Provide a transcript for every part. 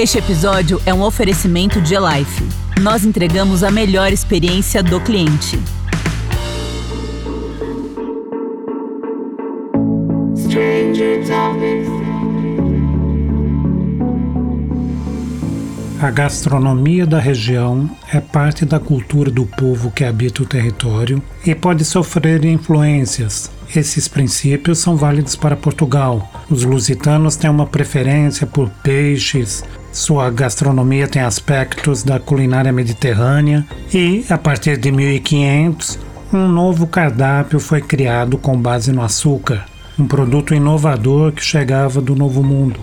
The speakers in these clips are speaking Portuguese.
Este episódio é um oferecimento de Life. Nós entregamos a melhor experiência do cliente. A gastronomia da região é parte da cultura do povo que habita o território e pode sofrer influências. Esses princípios são válidos para Portugal. Os lusitanos têm uma preferência por peixes, sua gastronomia tem aspectos da culinária mediterrânea e, a partir de 1500, um novo cardápio foi criado com base no açúcar, um produto inovador que chegava do Novo Mundo.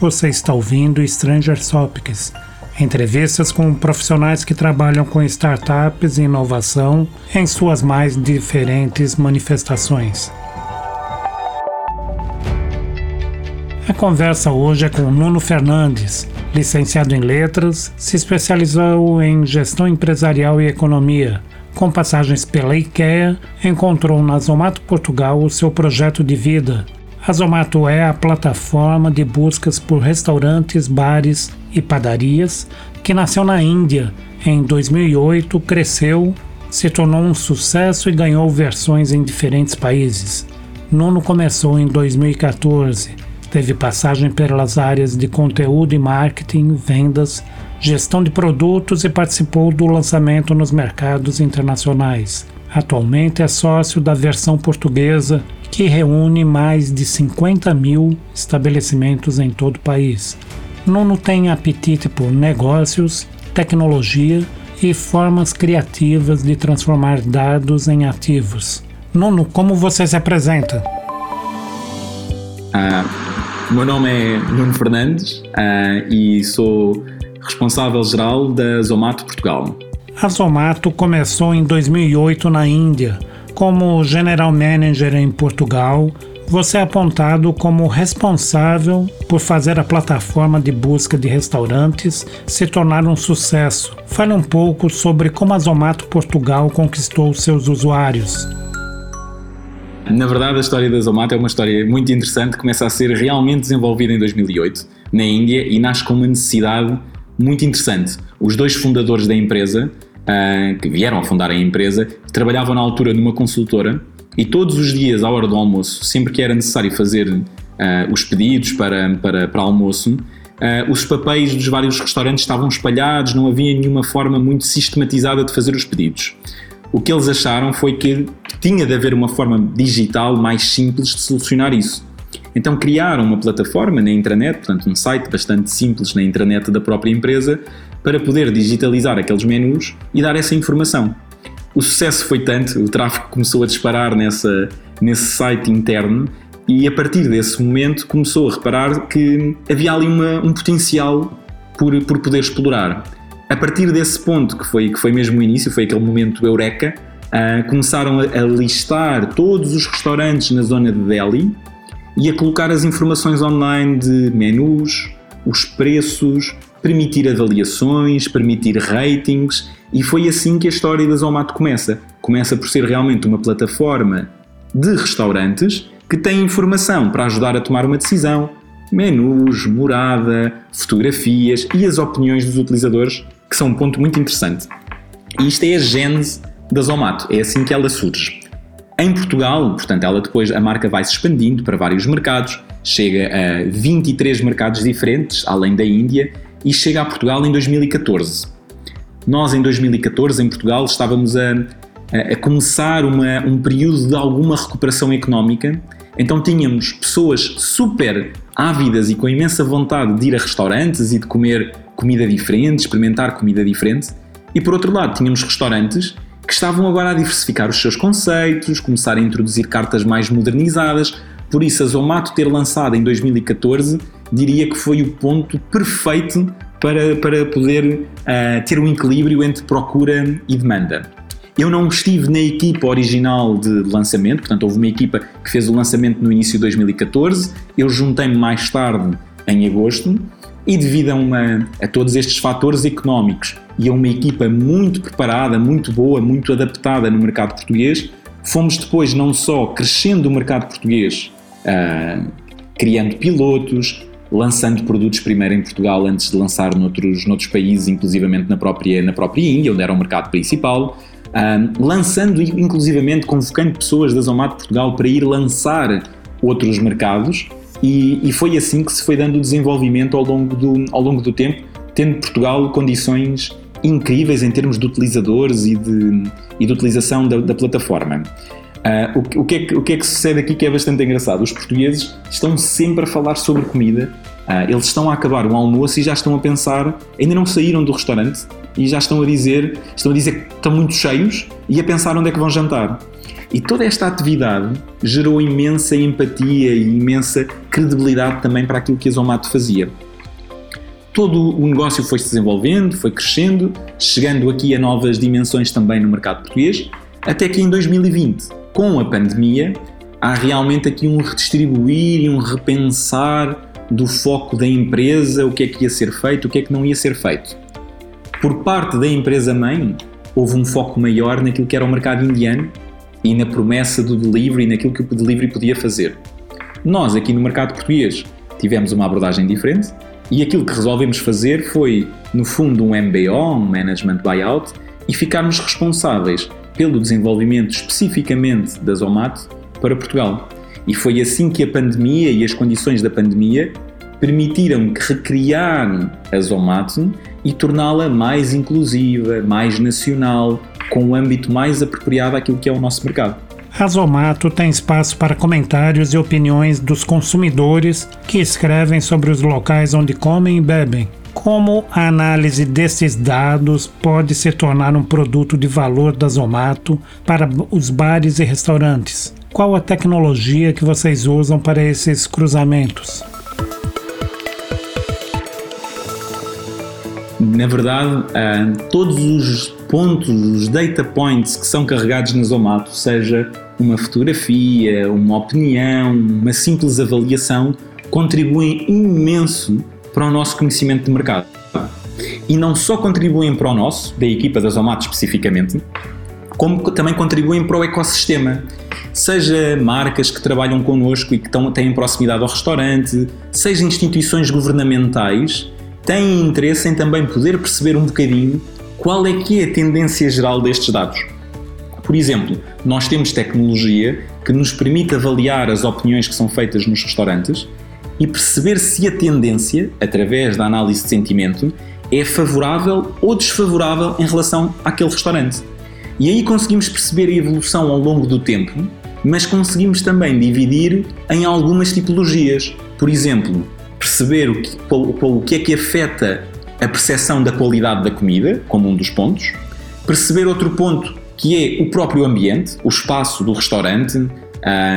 Você está ouvindo Stranger Topics, Entrevistas com profissionais que trabalham com startups e inovação em suas mais diferentes manifestações. A conversa hoje é com Nuno Fernandes, licenciado em Letras, se especializou em Gestão Empresarial e Economia. Com passagens pela IKEA, encontrou na Zomato Portugal o seu projeto de vida. A Zomato é a plataforma de buscas por restaurantes, bares e padarias, que nasceu na Índia em 2008, cresceu, se tornou um sucesso e ganhou versões em diferentes países. Nuno começou em 2014, teve passagem pelas áreas de conteúdo e marketing, vendas, gestão de produtos e participou do lançamento nos mercados internacionais. Atualmente é sócio da versão portuguesa, que reúne mais de 50 mil estabelecimentos em todo o país. Nuno tem apetite por negócios, tecnologia e formas criativas de transformar dados em ativos. Nuno, como você se apresenta? Uh, o meu nome é Nuno Fernandes uh, e sou responsável geral da Zomato Portugal. A Zomato começou em 2008 na Índia, como General Manager em Portugal você é apontado como responsável por fazer a plataforma de busca de restaurantes se tornar um sucesso. Fale um pouco sobre como a Zomato Portugal conquistou seus usuários. Na verdade, a história da Zomato é uma história muito interessante, começa a ser realmente desenvolvida em 2008 na Índia e nasce com uma necessidade muito interessante. Os dois fundadores da empresa, uh, que vieram a fundar a empresa, trabalhavam na altura numa consultora e todos os dias, à hora do almoço, sempre que era necessário fazer uh, os pedidos para, para, para almoço, uh, os papéis dos vários restaurantes estavam espalhados, não havia nenhuma forma muito sistematizada de fazer os pedidos. O que eles acharam foi que tinha de haver uma forma digital mais simples de solucionar isso. Então criaram uma plataforma na intranet, portanto um site bastante simples na intranet da própria empresa, para poder digitalizar aqueles menus e dar essa informação. O sucesso foi tanto, o tráfego começou a disparar nessa, nesse site interno e a partir desse momento começou a reparar que havia ali uma, um potencial por, por poder explorar. A partir desse ponto, que foi, que foi mesmo o início, foi aquele momento eureka, uh, começaram a, a, listar todos os restaurantes na zona de Delhi e a colocar as informações online de menus, os preços, permitir avaliações, permitir ratings e foi assim que a história da Zomato começa. Começa por ser realmente uma plataforma de restaurantes que tem informação para ajudar a tomar uma decisão, menus, morada, fotografias e as opiniões dos utilizadores, que são um ponto muito interessante. E isto é a gênese da Zomato, é assim que ela surge. Em Portugal, portanto, ela depois a marca vai se expandindo para vários mercados, chega a 23 mercados diferentes, além da Índia, e chega a Portugal em 2014. Nós, em 2014, em Portugal, estávamos a, a começar uma, um período de alguma recuperação económica, então tínhamos pessoas super ávidas e com imensa vontade de ir a restaurantes e de comer comida diferente, experimentar comida diferente, e por outro lado, tínhamos restaurantes que estavam agora a diversificar os seus conceitos, começar a introduzir cartas mais modernizadas. Por isso, a Zomato ter lançado em 2014 diria que foi o ponto perfeito para, para poder uh, ter um equilíbrio entre procura e demanda. Eu não estive na equipa original de lançamento, portanto, houve uma equipa que fez o lançamento no início de 2014, eu juntei-me mais tarde, em agosto, e devido a, uma, a todos estes fatores económicos e a uma equipa muito preparada, muito boa, muito adaptada no mercado português, fomos depois não só crescendo o mercado português, uh, criando pilotos, lançando produtos primeiro em Portugal antes de lançar noutros, noutros países, inclusivamente na própria, na própria Índia, onde era o mercado principal. Um, lançando, inclusivamente, convocando pessoas da Zomato Portugal para ir lançar outros mercados, e, e, foi assim que se foi dando o desenvolvimento ao longo do, ao longo do tempo, tendo Portugal condições incríveis em termos de utilizadores e de, e de utilização da, da plataforma. Uh, o, o, que é que, o que é que sucede aqui que é bastante engraçado? Os portugueses estão sempre a falar sobre comida, uh, eles estão a acabar o almoço e já estão a pensar, ainda não saíram do restaurante e já estão a dizer, estão a dizer que estão muito cheios e a pensar onde é que vão jantar. E toda esta atividade gerou imensa empatia e imensa credibilidade também para aquilo que a Zomato fazia. Todo o negócio foi se desenvolvendo, foi crescendo, chegando aqui a novas dimensões também no mercado português, até que em 2020 com a pandemia, há realmente aqui um redistribuir e um repensar do foco da empresa, o que é que ia ser feito, o que é que não ia ser feito. Por parte da empresa-mãe, houve um foco maior naquilo que era o mercado indiano e na promessa do delivery, naquilo que o delivery podia fazer. Nós, aqui no mercado português, tivemos uma abordagem diferente e aquilo que resolvemos fazer foi, no fundo, um MBO, um Management Buyout, e ficarmos responsáveis pelo desenvolvimento especificamente da Zomato para Portugal. E foi assim que a pandemia e as condições da pandemia permitiram recriar a Zomato e torná-la mais inclusiva, mais nacional, com um âmbito mais apropriado àquilo que é o nosso mercado. A Zomato tem espaço para comentários e opiniões dos consumidores que escrevem sobre os locais onde comem e bebem. Como a análise desses dados pode se tornar um produto de valor da Zomato para os bares e restaurantes? Qual a tecnologia que vocês usam para esses cruzamentos? Na verdade, ah, todos os pontos, os data points que são carregados na Zomato, seja uma fotografia, uma opinião, uma simples avaliação, contribuem imenso para o nosso conhecimento de mercado. E não só contribuem para o nosso, da equipa da Zomato especificamente, como também contribuem para o ecossistema. Seja marcas que trabalham connosco e que têm proximidade ao restaurante, seja instituições governamentais, têm interesse em também poder perceber um bocadinho qual é que é a tendência geral destes dados. Por exemplo, nós temos tecnologia que nos permite avaliar as opiniões que são feitas nos restaurantes e perceber se a tendência, através da análise de sentimento, é favorável ou desfavorável em relação àquele restaurante. E aí conseguimos perceber a evolução ao longo do tempo, mas conseguimos também dividir em algumas tipologias. Por exemplo, perceber o que, o que é que afeta a percepção da qualidade da comida, como um dos pontos, perceber outro ponto que é o próprio ambiente, o espaço do restaurante, uh,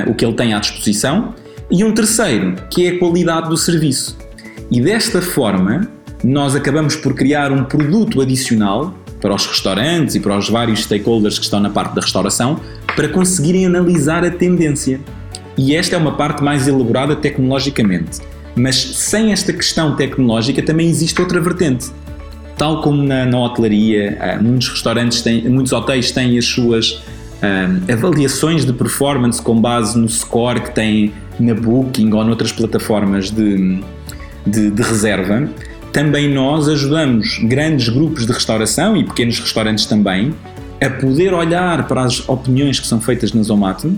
o que ele tem à disposição, e um terceiro, que é a qualidade do serviço. E desta forma, nós acabamos por criar um produto adicional para os restaurantes e para os vários stakeholders que estão na parte da restauração para conseguirem analisar a tendência. E esta é uma parte mais elaborada tecnologicamente. Mas sem esta questão tecnológica também existe outra vertente. Tal como na, na hotelaria, eh, muitos restaurantes têm, muitos hotéis têm as suas um, avaliações de performance com base no score que têm na Booking ou noutras plataformas de, de, de reserva, também nós ajudamos grandes grupos de restauração e pequenos restaurantes também a poder olhar para as opiniões que são feitas na Zomato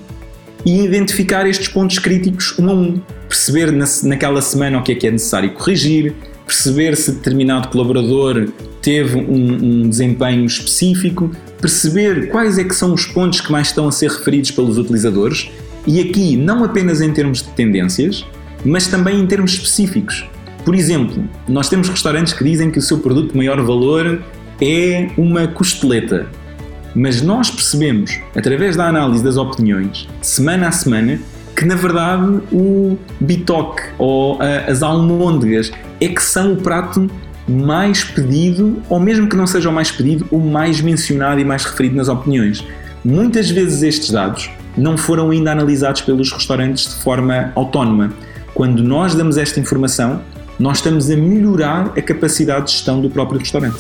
e identificar estes pontos críticos um a um, perceber na, naquela semana o que é que é necessário corrigir, perceber se determinado colaborador teve um, um, desempenho específico, perceber quais é que são os pontos que mais estão a ser referidos pelos utilizadores e aqui não apenas em termos de tendências, mas também em termos específicos. Por exemplo, nós temos restaurantes que dizem que o seu produto de maior valor é uma costeleta. Mas nós percebemos, através da análise das opiniões, semana a semana, que na verdade o bitoque ou as almôndegas é que são o prato mais pedido, ou mesmo que não seja o mais pedido, o mais mencionado e mais referido nas opiniões. Muitas vezes estes dados não foram ainda analisados pelos restaurantes de forma autónoma. Quando nós damos esta informação, nós estamos a melhorar a capacidade de gestão do próprio restaurante.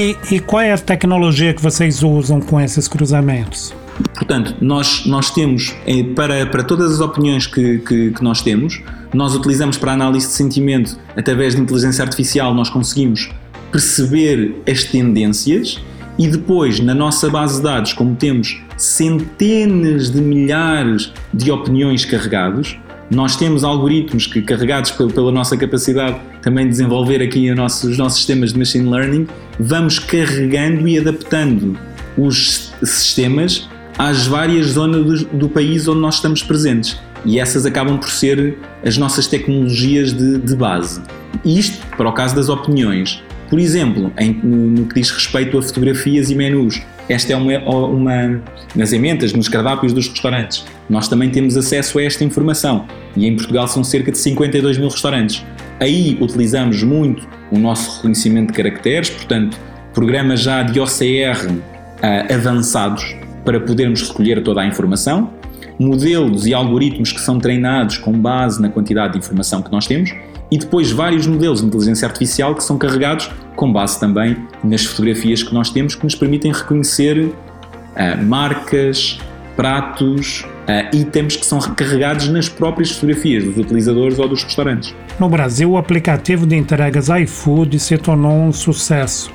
E, e, qual é a tecnologia que vocês usam com esses cruzamentos? Portanto, nós, nós temos, eh, para, para todas as opiniões que, que, que nós temos, nós utilizamos para análise de sentimento, através de inteligência artificial, nós conseguimos perceber as tendências e depois, na nossa base de dados, como temos centenas de milhares de opiniões carregados, nós temos algoritmos que, carregados pela nossa capacidade também de desenvolver aqui os nossos, os nossos sistemas de machine learning, vamos carregando e adaptando os sistemas às várias zonas do, do país onde nós estamos presentes. E essas acabam por ser as nossas tecnologias de, de base. Isto para o caso das opiniões. Por exemplo, em, no que diz respeito a fotografias e menus, esta é uma, uma nas emendas, nos cardápios dos restaurantes. Nós também temos acesso a esta informação e em Portugal são cerca de 52 mil restaurantes. Aí utilizamos muito o nosso reconhecimento de caracteres, portanto, programas já de OCR uh, ah, avançados para podermos recolher toda a informação, modelos e algoritmos que são treinados com base na quantidade de informação que nós temos e depois vários modelos de inteligência artificial que são carregados com base também nas fotografias que nós temos que nos permitem reconhecer uh, marcas, pratos, uh, itens que são carregados nas próprias fotografias dos utilizadores ou dos restaurantes. No Brasil, o aplicativo de entregas iFood se tornou um sucesso.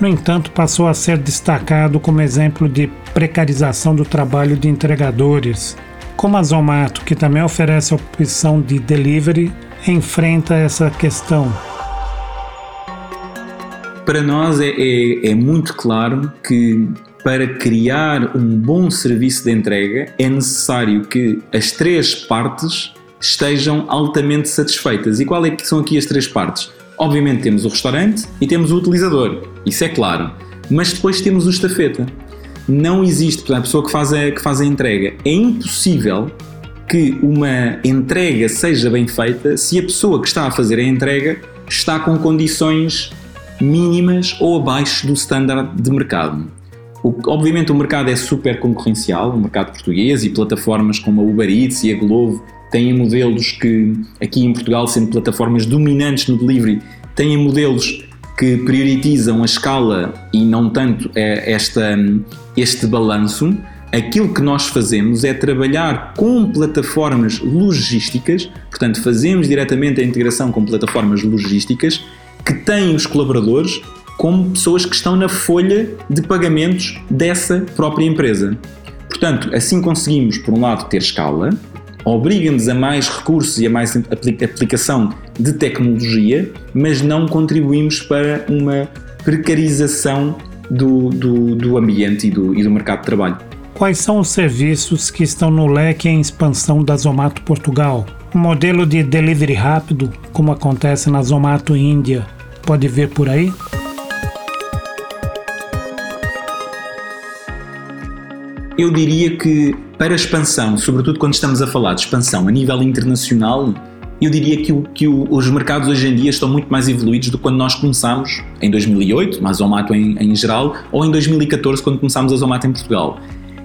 No entanto, passou a ser destacado como exemplo de precarização do trabalho de entregadores. Como a Zomato, que também oferece a opção de delivery, enfrenta essa questão? Para nós é, é, é muito claro que para criar um bom serviço de entrega é necessário que as três partes estejam altamente satisfeitas. E qual é que são aqui as três partes? Obviamente temos o restaurante e temos o utilizador, isso é claro. Mas depois temos o estafeta. Não existe, portanto, a pessoa que faz a, que faz a entrega. É impossível que uma entrega seja bem feita se a pessoa que está a fazer a entrega está com condições mínimas ou abaixo do standard de mercado. O, obviamente o mercado é super concorrencial, o mercado português e plataformas como a Uber Eats e a Glovo têm modelos que aqui em Portugal, sendo plataformas dominantes no delivery, têm modelos que prioritizam a escala e não tanto é esta, este balanço, aquilo que nós fazemos é trabalhar com plataformas logísticas, portanto, fazemos diretamente a integração com plataformas logísticas que têm os colaboradores como pessoas que estão na folha de pagamentos dessa própria empresa. Portanto, assim conseguimos, por um lado, ter escala, obriga-nos a mais recursos e a mais aplicação de tecnologia, mas não contribuímos para uma precarização do, do, do ambiente e do, e do mercado de trabalho. Quais são os serviços que estão no leque em expansão da Zomato Portugal? Um modelo de delivery rápido, como acontece na Zomato Índia, pode ver por aí? Eu diria que para expansão, sobretudo quando estamos a falar de expansão a nível internacional, eu diria que, o, que o, os mercados hoje em dia estão muito mais evoluídos do que quando nós começámos em 2008, a Zomato em, em geral, ou em 2014, quando começámos a Zomato em Portugal.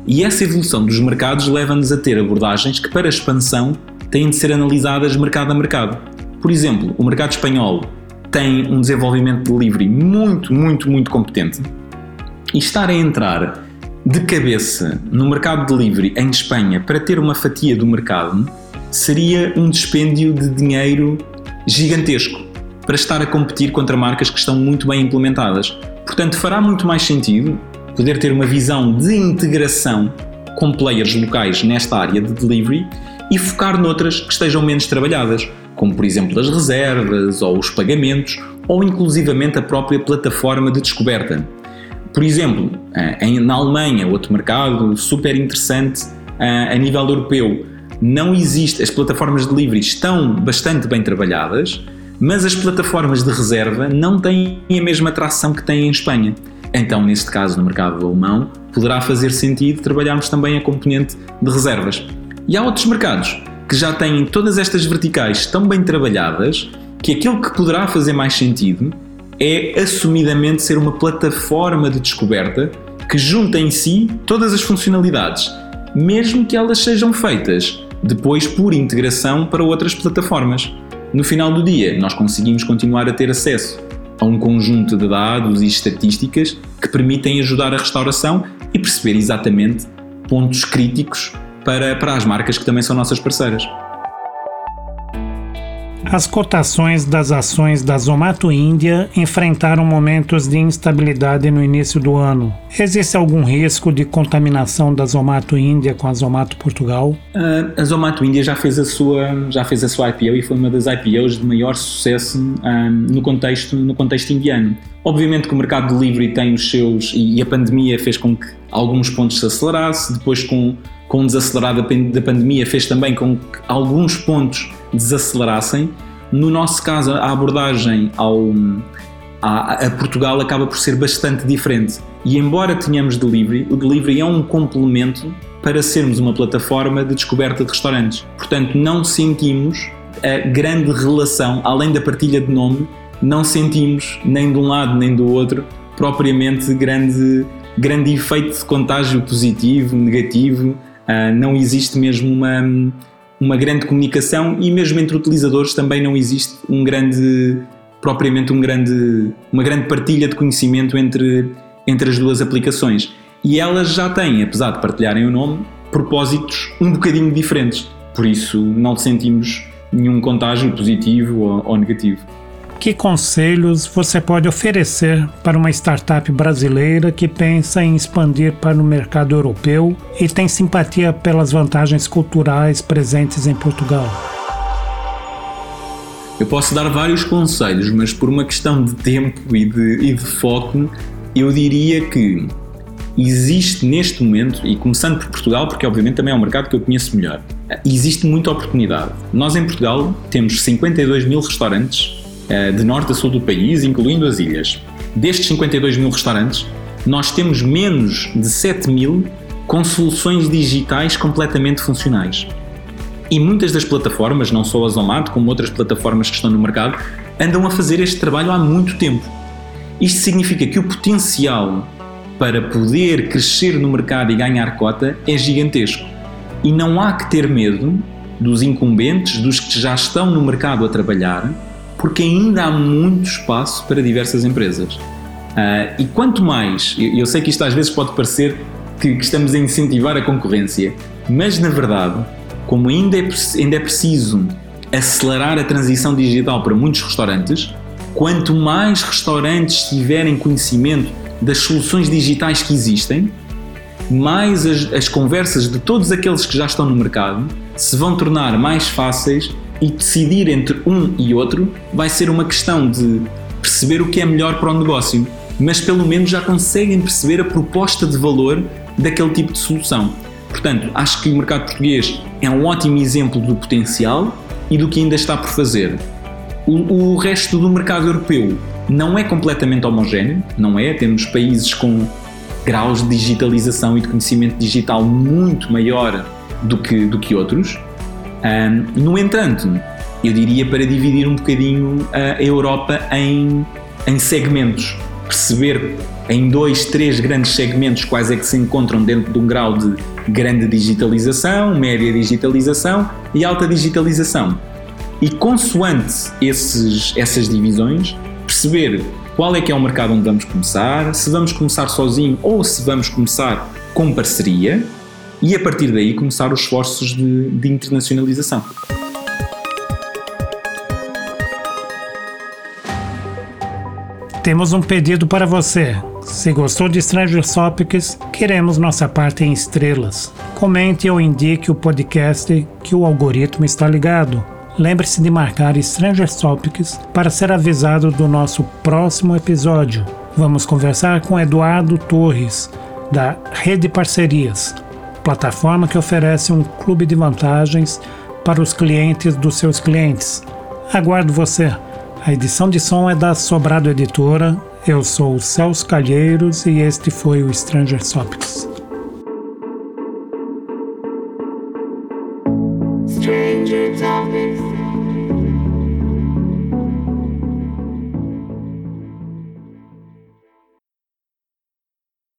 E essa evolução dos mercados leva-nos a ter abordagens que, para expansão, têm de ser analisadas mercado a mercado. Por exemplo, o mercado espanhol tem um desenvolvimento de delivery muito, muito, muito competente e estar a entrar de cabeça no mercado de delivery em Espanha para ter uma fatia do mercado seria um dispêndio de dinheiro gigantesco para estar a competir contra marcas que estão muito bem implementadas. Portanto, fará muito mais sentido poder ter uma visão de integração com players locais nesta área de delivery e focar noutras que estejam menos trabalhadas, como por exemplo as reservas ou os pagamentos ou inclusivamente a própria plataforma de descoberta. Por exemplo, eh, na Alemanha, outro mercado super interessante eh, a nível europeu, não existe, as plataformas de delivery estão bastante bem trabalhadas, mas as plataformas de reserva não têm a mesma atração que têm em Espanha. Então, neste caso, no mercado alemão, poderá fazer sentido trabalharmos também a componente de reservas. E há outros mercados que já têm todas estas verticais tão bem trabalhadas que aquilo que poderá fazer mais sentido é assumidamente ser uma plataforma de descoberta que junta em si todas as funcionalidades, mesmo que elas sejam feitas depois por integração para outras plataformas. No final do dia, nós conseguimos continuar a ter acesso a um conjunto de dados e estatísticas que permitem ajudar a restauração e perceber exatamente pontos críticos para, para as marcas que também são nossas parceiras. As cotações das ações da Zomato Índia enfrentaram momentos de instabilidade no início do ano. Existe algum risco de contaminação da Zomato Índia com a Zomato Portugal? Uh, a Zomato Índia já fez a sua já fez a sua IPO e foi uma das IPOs de maior sucesso um, no contexto no contexto indiano. Obviamente que o mercado delivery tem os seus e a pandemia fez com que alguns pontos se acelerasse, depois com com o desacelerar da pandemia fez também com que alguns pontos desacelerassem. No nosso caso, a abordagem ao, a, a, Portugal acaba por ser bastante diferente. E embora tenhamos delivery, o delivery é um complemento para sermos uma plataforma de descoberta de restaurantes. Portanto, não sentimos a grande relação, além da partilha de nome, não sentimos nem de um lado nem do outro propriamente grande, grande efeito de contágio positivo, negativo. Uh, não existe mesmo uma uma grande comunicação e mesmo entre utilizadores também não existe um grande propriamente um grande, uma grande partilha de conhecimento entre, entre as duas aplicações. E elas já têm, apesar de partilharem o nome, propósitos um bocadinho diferentes. Por isso não sentimos nenhum contágio positivo ou, ou negativo. Que conselhos você pode oferecer para uma startup brasileira que pensa em expandir para o mercado europeu e tem simpatia pelas vantagens culturais presentes em Portugal? Eu posso dar vários conselhos, mas por uma questão de tempo e de, e de foco, eu diria que existe neste momento, e começando por Portugal, porque obviamente também é um mercado que eu conheço melhor, existe muita oportunidade. Nós em Portugal temos 52 mil restaurantes de norte a sul do país, incluindo as ilhas. Destes 52 mil restaurantes, nós temos menos de 7 mil com soluções digitais completamente funcionais. E muitas das plataformas, não só a Zomato, como outras plataformas que estão no mercado, andam a fazer este trabalho há muito tempo. Isto significa que o potencial para poder crescer no mercado e ganhar cota é gigantesco. E não há que ter medo dos incumbentes, dos que já estão no mercado a trabalhar, porque ainda há muito espaço para diversas empresas. Uh, e quanto mais, eu, eu, sei que isto às vezes pode parecer que, que, estamos a incentivar a concorrência, mas na verdade, como ainda é, ainda é preciso acelerar a transição digital para muitos restaurantes, quanto mais restaurantes tiverem conhecimento das soluções digitais que existem, mais as, as conversas de todos aqueles que já estão no mercado se vão tornar mais fáceis e decidir entre um e outro vai ser uma questão de perceber o que é melhor para o negócio, mas pelo menos já conseguem perceber a proposta de valor daquele tipo de solução. Portanto, acho que o mercado português é um ótimo exemplo do potencial e do que ainda está por fazer. O, o resto do mercado europeu não é completamente homogéneo, não é? Temos países com graus de digitalização e de conhecimento digital muito maior do que, do que outros, um, no entanto, eu diria para dividir um bocadinho a Europa em, em segmentos, perceber em dois, três grandes segmentos quais é que se encontram dentro de um grau de grande digitalização, média digitalização e alta digitalização. E consoante esses, essas divisões, perceber qual é que é o mercado onde vamos começar, se vamos começar sozinho ou se vamos começar com parceria, e a partir daí começar os esforços de, de internacionalização. Temos um pedido para você. Se gostou de Stranger Topics, queremos nossa parte em estrelas. Comente ou indique o podcast que o algoritmo está ligado. Lembre-se de marcar Stranger Topics para ser avisado do nosso próximo episódio. Vamos conversar com Eduardo Torres, da Rede Parcerias, plataforma que oferece um clube de vantagens para os clientes dos seus clientes. Aguardo você. A edição de som é da Sobrado Editora. Eu sou o Celso Calheiros e este foi o Stranger Topics.